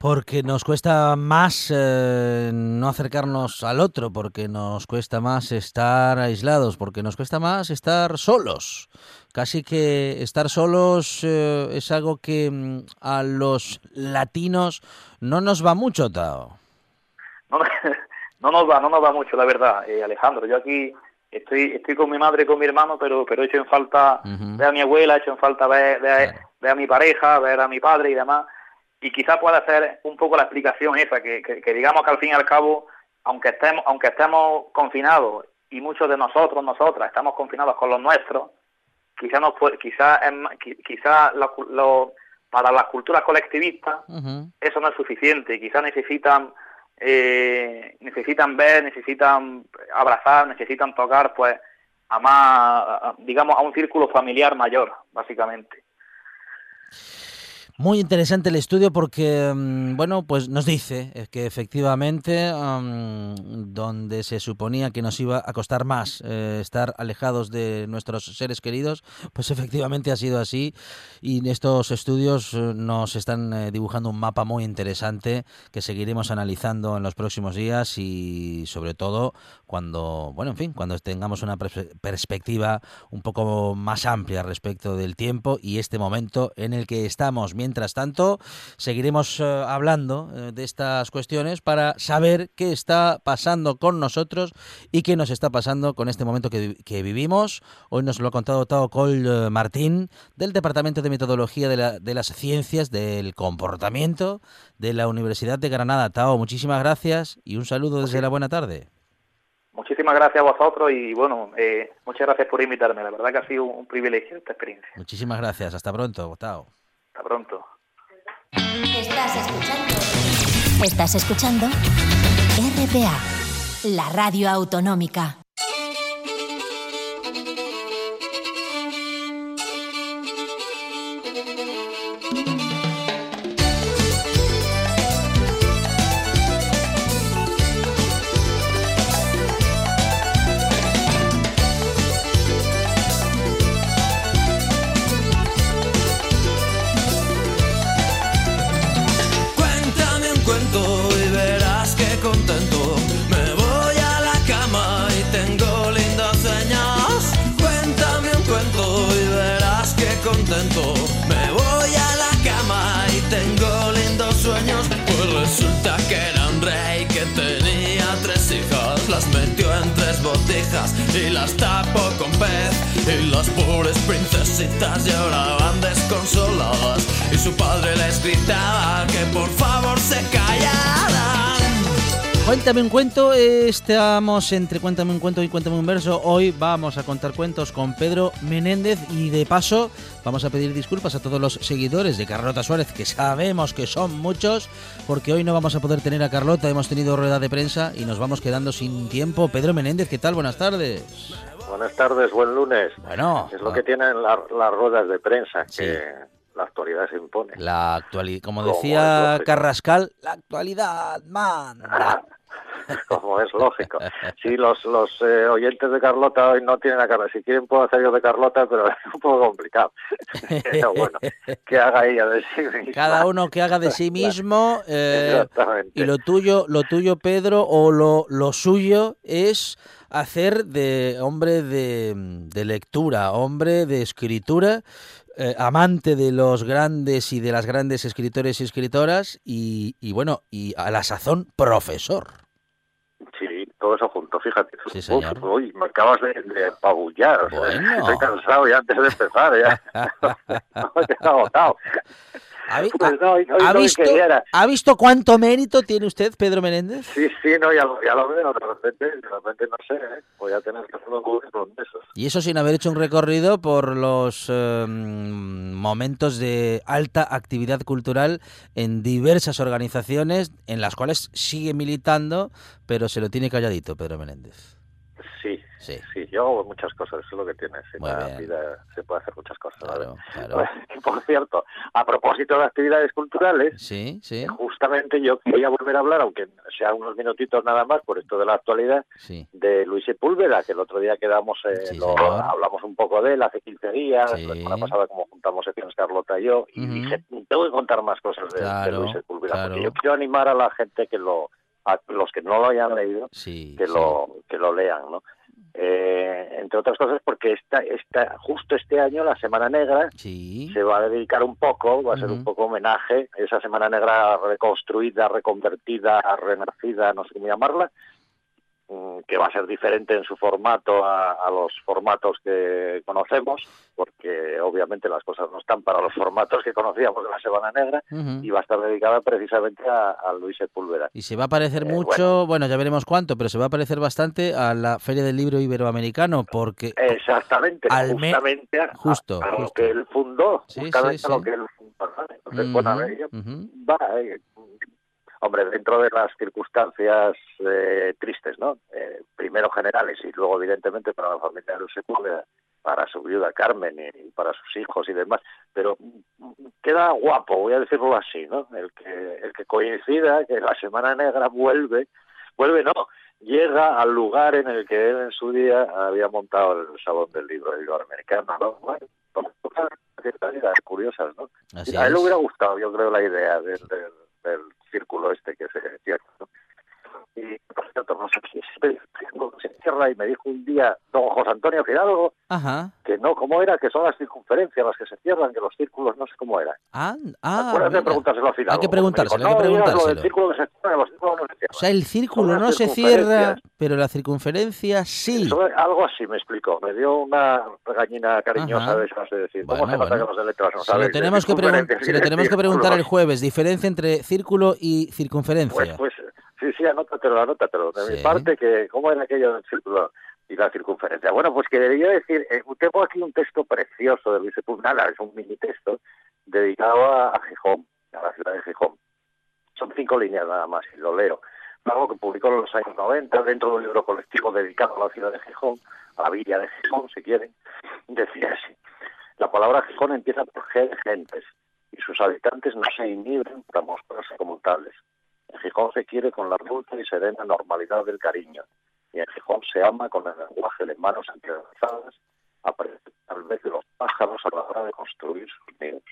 [SPEAKER 1] Porque nos cuesta más eh, no acercarnos al otro, porque nos cuesta más estar aislados, porque nos cuesta más estar solos. Casi que estar solos eh, es algo que mm, a los latinos no nos va mucho, Tao.
[SPEAKER 5] No, no nos va, no nos va mucho, la verdad, eh, Alejandro. Yo aquí estoy estoy con mi madre, con mi hermano, pero pero he hecho en falta ver a mi abuela, he hecho en falta ver, ver, ver a mi pareja, ver a mi padre y demás. Y quizá pueda ser un poco la explicación esa, que, que, digamos que al fin y al cabo, aunque estemos, aunque estemos confinados y muchos de nosotros, nosotras, estamos confinados con los nuestros, quizá nos quizá, quizá lo, para las culturas colectivistas eso no es suficiente, quizá necesitan eh, necesitan ver, necesitan abrazar, necesitan tocar, pues a más, digamos, a un círculo familiar mayor, básicamente.
[SPEAKER 1] Muy interesante el estudio porque, mm, bueno, pues nos dice eh, que efectivamente donde se suponía que nos iba a costar más eh, estar alejados de nuestros seres queridos, pues efectivamente ha sido así y estos estudios eh, nos están dibujando un mapa muy interesante que seguiremos analizando en los próximos días y sobre todo cuando, bueno, en fin, cuando tengamos una perspectiva un poco más amplia respecto del tiempo y este momento en el que estamos. Tanto, seguiremos eh, hablando eh, de estas cuestiones para saber qué está pasando con nosotros y qué nos está pasando con este momento que, vivimos. Hoy nos lo ha contado Tao Col eh, Martín del Departamento de Metodología de, de las Ciencias del Comportamiento de la Universidad de Granada. Tao, muchísimas gracias y un saludo desde la buena tarde.
[SPEAKER 5] Muchísimas gracias a vosotros y bueno, eh, muchas gracias por invitarme. La verdad que ha sido un privilegio esta experiencia.
[SPEAKER 1] Muchísimas gracias. Hasta pronto, Gustavo.
[SPEAKER 5] Hasta pronto.
[SPEAKER 3] Estás escuchando. Estás escuchando RPA, la radio autonómica.
[SPEAKER 8] Y las tapo con pez y las pobres princesitas lloraban desconsoladas y su padre les gritaba que por favor se callaran.
[SPEAKER 1] Cuéntame un cuento, estamos entre Cuéntame un cuento y Cuéntame un verso. Hoy vamos a contar cuentos con Pedro Menéndez y de paso vamos a pedir disculpas a todos los seguidores de Carlota Suárez, que sabemos que son muchos, porque hoy no vamos a poder tener a Carlota, hemos tenido rueda de prensa y nos vamos quedando sin tiempo. Pedro Menéndez, ¿qué tal? Buenas tardes.
[SPEAKER 9] Buenas tardes, buen lunes.
[SPEAKER 1] Bueno.
[SPEAKER 9] Es lo que tienen las ruedas de prensa, que la actualidad se impone.
[SPEAKER 1] La actualidad, como decía Carrascal, la actualidad manda.
[SPEAKER 9] como es lógico. Sí, los, los eh, oyentes de Carlota hoy no tienen a Carlota. Si quieren puedo hacer yo de Carlota, pero es un poco complicado. pero bueno, que haga ella de sí misma.
[SPEAKER 1] Cada uno que haga de sí mismo. Eh, y lo tuyo, lo tuyo, Pedro, o lo, lo suyo es hacer de hombre de, de lectura, hombre de escritura, eh, amante de los grandes y de las grandes escritores y escritoras y, y bueno, y a la sazón profesor.
[SPEAKER 9] Sí, todo eso junto, fíjate.
[SPEAKER 1] Sí, señor.
[SPEAKER 9] uy, me acabas de, de pabullar. estoy cansado ya antes de empezar, ya. Estoy agotado.
[SPEAKER 1] ¿Ha, visto, ¿Ha, visto, cuánto mérito tiene usted, Pedro Menéndez?
[SPEAKER 9] Sí, sí, no, ya lo, ya lo veo, de repente, de repente no sé, ¿eh? voy a tener que hacer un currículum de esos.
[SPEAKER 1] Y eso sin haber hecho un recorrido por los em, momentos de alta actividad cultural en diversas organizaciones en las cuales sigue militando, pero se lo tiene calladito, Pedro Menéndez.
[SPEAKER 9] Sí,
[SPEAKER 1] Sí.
[SPEAKER 9] Yo hago muchas cosas, eso es lo que tiene. En
[SPEAKER 1] Muy
[SPEAKER 9] la
[SPEAKER 1] bien.
[SPEAKER 9] vida se puede hacer muchas cosas.
[SPEAKER 1] Claro, claro.
[SPEAKER 9] Por cierto, a propósito de actividades culturales,
[SPEAKER 1] Sí, sí,
[SPEAKER 9] justamente yo quería volver a hablar, aunque sea unos minutitos nada más, por esto de la actualidad,
[SPEAKER 1] sí.
[SPEAKER 9] de Luis Sepúlveda, que el otro día quedamos, eh, lo- hablamos un poco de él hace 15 días, la semana pasada como juntamos secciones Carlota y yo, y
[SPEAKER 1] Ujú.
[SPEAKER 9] dije, tengo que contar más cosas de, Luis Sepúlveda, porque yo quiero animar a la gente que lo, a los que no lo hayan leído,
[SPEAKER 1] Sí,
[SPEAKER 9] que
[SPEAKER 1] sí.
[SPEAKER 9] lo que lo lean, ¿no? Eh, entre otras cosas porque esta, esta, justo este año la Semana Negra
[SPEAKER 1] Sí.
[SPEAKER 9] se va a dedicar un poco, va a ser un poco homenaje, esa Semana Negra reconstruida, reconvertida, renacida, no sé cómo llamarla, que va a ser diferente en su formato a, a los formatos que conocemos, porque obviamente las cosas no están para los formatos que conocíamos de la Semana Negra, y va a estar dedicada precisamente a, a Luis Sepúlveda.
[SPEAKER 1] Y se va a parecer
[SPEAKER 9] Eh,
[SPEAKER 1] mucho, bueno. ya veremos cuánto, pero se va a parecer bastante a la Feria del Libro Iberoamericano, porque
[SPEAKER 9] Exactamente,
[SPEAKER 1] Al me-
[SPEAKER 9] justamente a,
[SPEAKER 1] justo,
[SPEAKER 9] a lo
[SPEAKER 1] justo.
[SPEAKER 9] que él fundó,
[SPEAKER 1] Sí,
[SPEAKER 9] justamente
[SPEAKER 1] sí,
[SPEAKER 9] a lo
[SPEAKER 1] sí.
[SPEAKER 9] que él fundó. Entonces, bueno, a ver, yo-
[SPEAKER 1] Ujú,
[SPEAKER 9] va, eh, hombre, dentro de las circunstancias eh, tristes, ¿no? Eh, primero generales y luego, evidentemente, para la familia del Sepúlveda, para su viuda Carmen y para sus hijos y demás, pero queda guapo, voy a decirlo así, ¿no? El que, el que coincida que la Semana Negra vuelve, vuelve no, llega al lugar en el que él en su día había montado el Salón del Libro Iberoamericano, ¿no? Bueno, cosas curiosas, ¿no?
[SPEAKER 1] Así
[SPEAKER 9] a él le hubiera gustado, yo creo, la idea del, del, del círculo este que se cierra, Y, por cierto, no sé si se, se cierra y me dijo un día don José Antonio Fidalgo
[SPEAKER 1] Ajá.
[SPEAKER 9] que no, ¿cómo era? Que son las circunferencias las que se cierran, que los círculos no sé cómo era.
[SPEAKER 1] Ah, ah,
[SPEAKER 9] Acuérdate de
[SPEAKER 1] mira.
[SPEAKER 9] preguntárselo a Fidalgo.
[SPEAKER 1] Hay que preguntárselo,
[SPEAKER 9] dijo,
[SPEAKER 1] hay que
[SPEAKER 9] no, lo
[SPEAKER 1] preguntárselo.
[SPEAKER 9] del círculo que se cierra, los círculos no se cierran.
[SPEAKER 1] O sea, el círculo no se cierra, pero la circunferencia sí.
[SPEAKER 9] Eso, algo así me explicó. Me dio una regañina cariñosa
[SPEAKER 1] Ajá.
[SPEAKER 9] de esas de decir,
[SPEAKER 1] Bueno,
[SPEAKER 9] ¿cómo se
[SPEAKER 1] bueno.
[SPEAKER 9] letras no
[SPEAKER 1] Se lo tenemos que, lo tenemos preguntar el jueves. Diferencia entre círculo y
[SPEAKER 9] Pues,
[SPEAKER 1] circunferencia.
[SPEAKER 9] pues, sí, sí, anótatelo, anótatelo. De
[SPEAKER 1] Sí.
[SPEAKER 9] mi parte, que ¿cómo era aquello del círculo y la circunferencia? Bueno, pues quería decir, eh, tengo aquí un texto precioso de Luis Sepúlveda, es un mini texto dedicado a, a Gijón, a la ciudad de Gijón. Son cinco líneas nada más, y lo leo. Algo que publicó en los años 90 dentro de un libro colectivo dedicado a la ciudad de Gijón, a la villa de Gijón, si quieren. Decía así. La palabra Gijón empieza por G de gentes y sus habitantes no se inhiben para mostrarse como tales. En Gijón se quiere con la dulce y serena normalidad del cariño y en Gijón se ama con el lenguaje de manos entrelazadas, tal vez de los pájaros a la hora de construir sus nidos.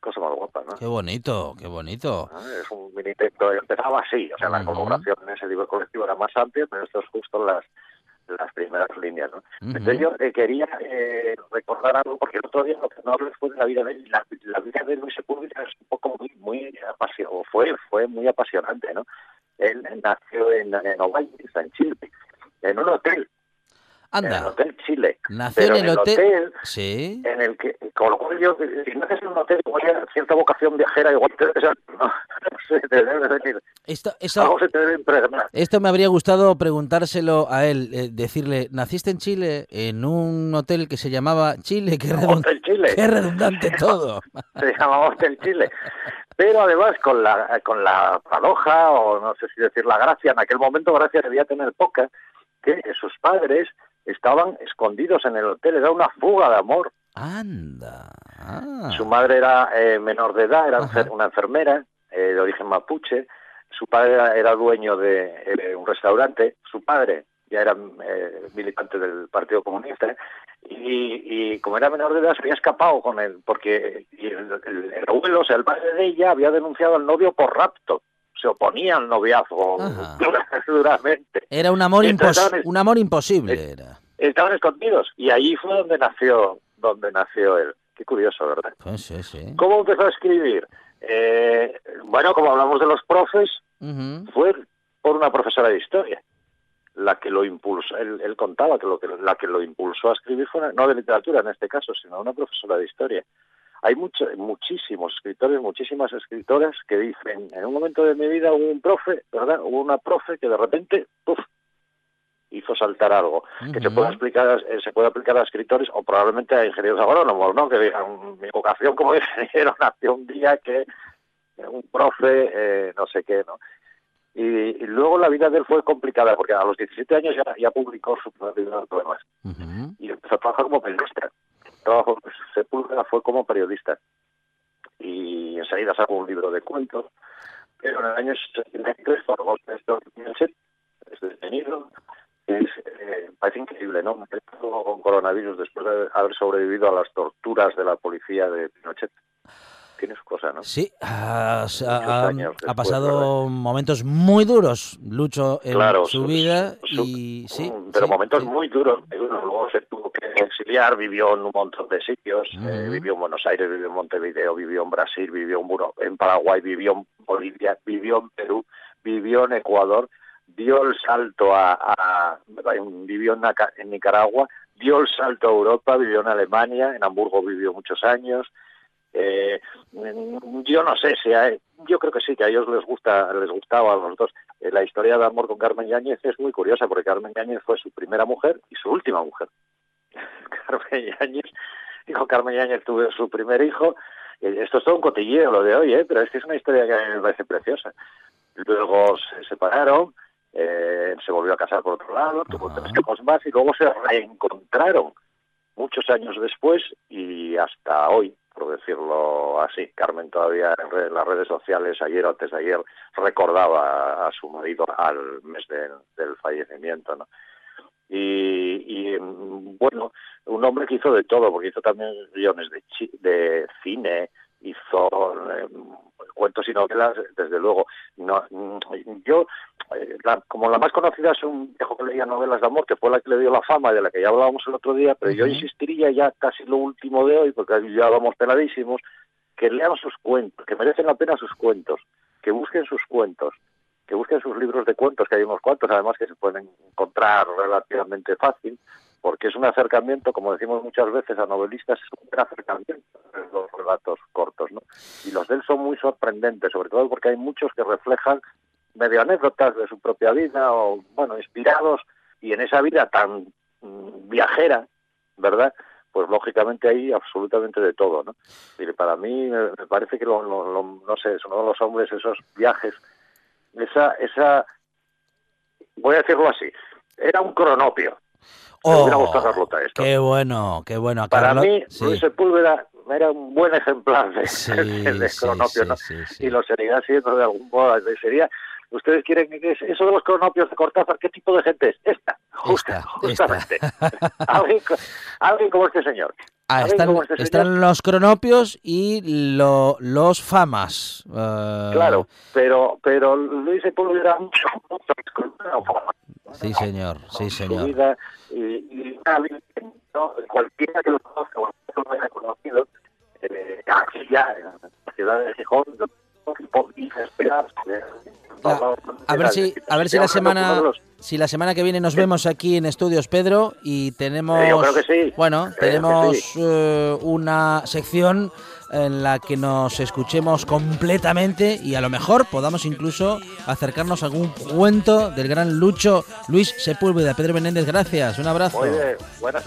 [SPEAKER 9] Cosa más guapa, ¿no?
[SPEAKER 1] Qué bonito, qué bonito.
[SPEAKER 9] Ah, Es un mini texto, empezaba así, o sea, la colaboración en ese libro colectivo era más amplia, pero esto es justo las las primeras líneas, ¿no? Entonces yo eh, quería eh, recordar algo, porque el otro día lo que no hablé fue de la vida de él. La, la vida de Luis Sepúlveda es un poco muy, muy apasionante, fue, fue muy apasionante, ¿no? Él nació en, en Ovalle, en Chile, en un hotel, en el
[SPEAKER 1] Anda,
[SPEAKER 9] Hotel Chile.
[SPEAKER 1] nació
[SPEAKER 9] Pero
[SPEAKER 1] en el hotel.
[SPEAKER 9] hotel
[SPEAKER 1] Sí.
[SPEAKER 9] en el que, con lo cual yo, si naces en un hotel, igual hay cierta vocación viajera, igual te, o sea, no, no sé, te debe venir,
[SPEAKER 1] Esto, eso,
[SPEAKER 9] algo se te debe impregnar.
[SPEAKER 1] esto me habría gustado preguntárselo a él, eh, decirle, naciste en Chile en un hotel que se llamaba Chile,
[SPEAKER 9] Chile.
[SPEAKER 1] qué redundante todo.
[SPEAKER 9] se llamaba Hotel Chile. Pero además con la con la paradoja, o no sé si decir la gracia, en aquel momento gracia debía tener poca, que sus padres estaban escondidos en el hotel, era una fuga de amor.
[SPEAKER 1] Anda. ah.
[SPEAKER 9] Su madre era eh, menor de edad, era
[SPEAKER 1] Ajá.
[SPEAKER 9] una enfermera eh, de origen mapuche, su padre era, era dueño de eh, un restaurante, su padre ya era eh, militante del Partido Comunista, y, y como era menor de edad se había escapado con él, porque y el, el- el abuelo, o sea, el padre de ella, había denunciado al novio por rapto, se oponía al noviazgo duramente.
[SPEAKER 1] Era un amor, impos- un amor imposible. Era.
[SPEAKER 9] Estaban escondidos, y ahí fue donde nació, donde nació él. Qué curioso, ¿verdad?
[SPEAKER 1] Pues sí, sí.
[SPEAKER 9] ¿Cómo empezó a escribir? Eh, bueno, como hablamos de los profes, fue por una profesora de historia la que lo impulsó. Él, él contaba que, lo que la que lo impulsó a escribir fue una- no de literatura en este caso, sino una profesora de historia. Hay mucho, muchísimos escritores, muchísimas escritoras que dicen, en un momento de mi vida hubo un profe, ¿verdad? Hubo una profe que de repente, ¡puf!, hizo saltar algo que se puede explicar a- eh, se puede aplicar a escritores o probablemente a ingenieros agrónomos no que digan mi vocación como ingeniero nació un día que un profe eh, no sé qué no Y, luego la vida de él fue complicada, porque a los 17 años ya, ya publicó su libro de poemas. Y empezó a trabajar como periodista. Trabajo, pues, Sepúlveda fue como periodista. Y enseguida sacó un libro de cuentos. Pero en el año 73, por golpe de es detenido. Es, eh, parece increíble, ¿no? Con coronavirus después de haber sobrevivido a las torturas de la policía de Pinochet tiene su cosa, ¿no?
[SPEAKER 1] Sí, ha, pasado momentos muy duros, Lucho, en su vida. y, sí,
[SPEAKER 9] pero momentos muy duros. Luego se tuvo que exiliar, vivió en un montón de sitios. Eh, vivió en Buenos Aires, vivió en Montevideo, vivió en Brasil, vivió en, en Paraguay, vivió en Bolivia, vivió en Perú, vivió en Ecuador, dio el salto a. a vivió en Nicaragua, dio el salto a Europa, vivió en Alemania, en Hamburgo vivió muchos años. Eh, yo no sé si yo creo que sí que a ellos les gusta les gustaba a los dos eh, la historia de amor con Carmen Yáñez es muy curiosa porque Carmen Yáñez fue su primera mujer y su última mujer Carmen Yáñez dijo Carmen Yáñez tuvo su primer hijo esto es todo un cotilleo lo de hoy ¿eh? pero es que es una historia que me parece preciosa luego se separaron eh, se volvió a casar por otro lado tuvo tres hijos más y luego se reencontraron muchos años después y hasta hoy por decirlo así. Carmen todavía en, las redes sociales, ayer o antes de ayer, recordaba a, su marido al mes del fallecimiento, ¿no? Y, bueno, un hombre que hizo de todo, porque hizo también guiones de, de cine, hizo eh, cuentos y novelas, desde luego. No, yo, eh, como la más conocida es un viejo que leía novelas de amor, que fue la que le dio la fama de la que ya hablábamos el otro día, pero yo insistiría ya casi lo último de hoy, porque ya vamos peladísimos, que lean sus cuentos, que merecen la pena sus cuentos, que busquen sus cuentos, que busquen sus libros de cuentos, que hay unos cuantos además que se pueden encontrar relativamente fácil, porque es un acercamiento, como decimos muchas veces a novelistas, es un acercamiento los relatos cortos, ¿no? Y los de él son muy sorprendentes, sobre todo porque hay muchos que reflejan medio anécdotas de su propia vida o, bueno, inspirados y en esa vida tan mm, viajera, ¿verdad? Pues lógicamente hay absolutamente de todo, ¿no? Y para mí me, parece que, lo, no sé, es uno de los hombres, esos viajes, esa, esa, voy a decirlo así, era un cronopio,
[SPEAKER 1] Oh, qué bueno, qué bueno.
[SPEAKER 9] Para mí, Luis Sepúlveda era un buen ejemplar de, cronopio, ¿no? y lo sería siendo de algún modo. Sería, ustedes quieren que eso de los cronopios de Cortázar, ¿qué tipo de gente es? Esta, justa, justamente. alguien, como este señor.
[SPEAKER 1] Ah, están, este están, los cronopios y lo, los famas.
[SPEAKER 9] Uh... Claro, pero pero Luis Sepúlveda mucho, mucho
[SPEAKER 1] Sí, señor, sí, señor.
[SPEAKER 9] y, y ¿no? cualquiera que lo conozca o no lo haya conocido, eh, aquí ya, en la ciudad de Gijón,
[SPEAKER 1] a ver si a ver si la semana si la semana que viene nos vemos aquí en Estudios Pedro y tenemos bueno tenemos eh, una sección en la que nos escuchemos completamente y a lo mejor podamos incluso acercarnos a algún cuento del gran Lucho Luis Sepúlveda. Pedro Menéndez, gracias, un abrazo.
[SPEAKER 9] Muy buenas